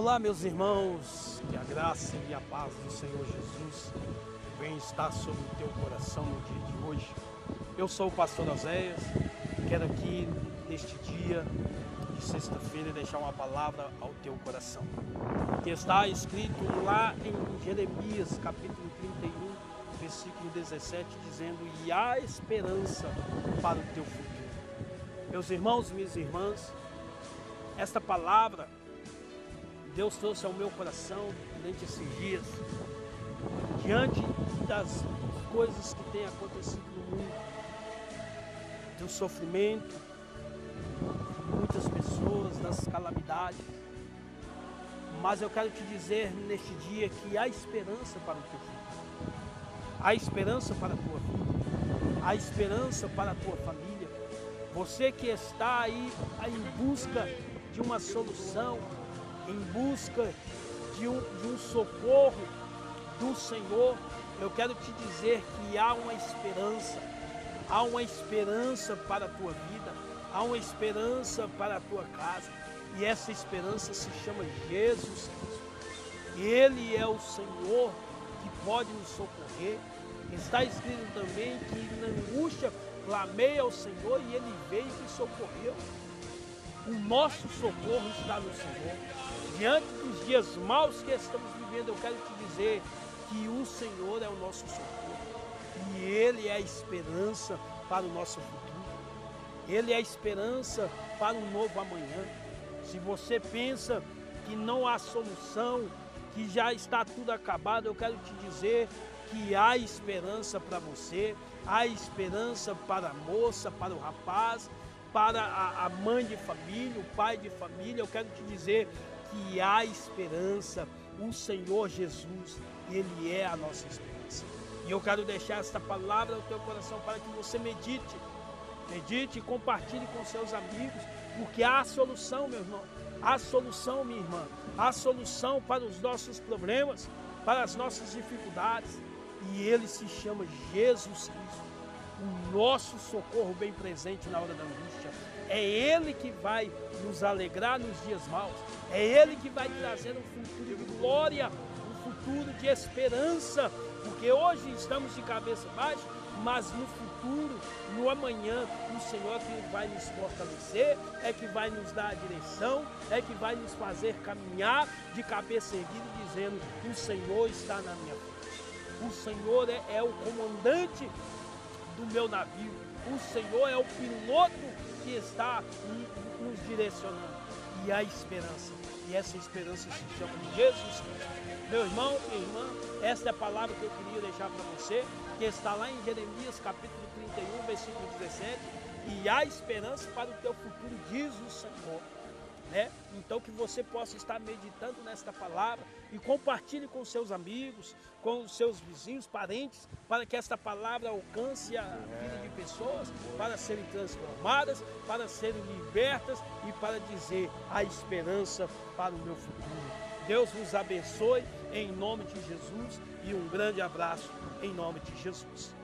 Olá, meus irmãos, que a graça e a paz do Senhor Jesus venha estar sobre o teu coração no dia de hoje. Eu sou o pastor Oséias, quero aqui neste dia de sexta-feira deixar uma palavra ao teu coração, que está escrito lá em Jeremias, capítulo 31, versículo 17, dizendo: E há esperança para o teu futuro. Meus irmãos minhas irmãs, esta palavra Deus trouxe ao meu coração durante esses dias, diante das coisas que têm acontecido no mundo, do sofrimento de muitas pessoas, das calamidades. Mas eu quero te dizer neste dia que há esperança para o teu futuro, há esperança para a tua vida, há esperança para a tua família. Você que está aí em busca de uma solução, em busca de um, de um socorro do Senhor, eu quero te dizer que há uma esperança, há uma esperança para a tua vida, há uma esperança para a tua casa, e essa esperança se chama Jesus Cristo. Ele é o Senhor que pode nos socorrer. Está escrito também que na angústia clamei ao Senhor e ele veio e socorreu. O nosso socorro está no Senhor. Diante dos dias maus que estamos vivendo, eu quero te dizer que o Senhor é o nosso socorro. E Ele é a esperança para o nosso futuro. Ele é a esperança para um novo amanhã. Se você pensa que não há solução, que já está tudo acabado, eu quero te dizer que há esperança para você, há esperança para a moça, para o rapaz, para a, mãe de família, o pai de família, eu quero te dizer que há esperança. O Senhor Jesus, Ele é a nossa esperança. E eu quero deixar esta palavra no teu coração para que você medite. Medite e compartilhe com seus amigos, porque há solução, meu irmão. Há solução, minha irmã. Há solução para os nossos problemas, para as nossas dificuldades. E Ele se chama Jesus Cristo o nosso socorro bem presente na hora da angústia. É Ele que vai nos alegrar nos dias maus. É Ele que vai trazer um futuro de glória, um futuro de esperança. Porque hoje estamos de cabeça baixa, mas no futuro, no amanhã, o Senhor é que vai nos fortalecer, é que vai nos dar a direção, é que vai nos fazer caminhar de cabeça erguida, dizendo: O Senhor está na minha frente. O Senhor é, é o comandante do meu navio. O Senhor é o piloto que está nos direcionando. E há esperança. E essa esperança se chama Jesus Cristo. Meu irmão, minha irmã, essa é a palavra que eu queria deixar para você, que está lá em Jeremias capítulo 31, versículo 17. E há esperança para o teu futuro, diz o Senhor né? Então que você possa estar meditando nesta palavra e compartilhe com seus amigos, com os seus vizinhos, parentes, para que esta palavra alcance a vida de pessoas, para serem transformadas, para serem libertas e para dizer a esperança para o meu futuro. Deus vos abençoe em nome de Jesus e um grande abraço em nome de Jesus.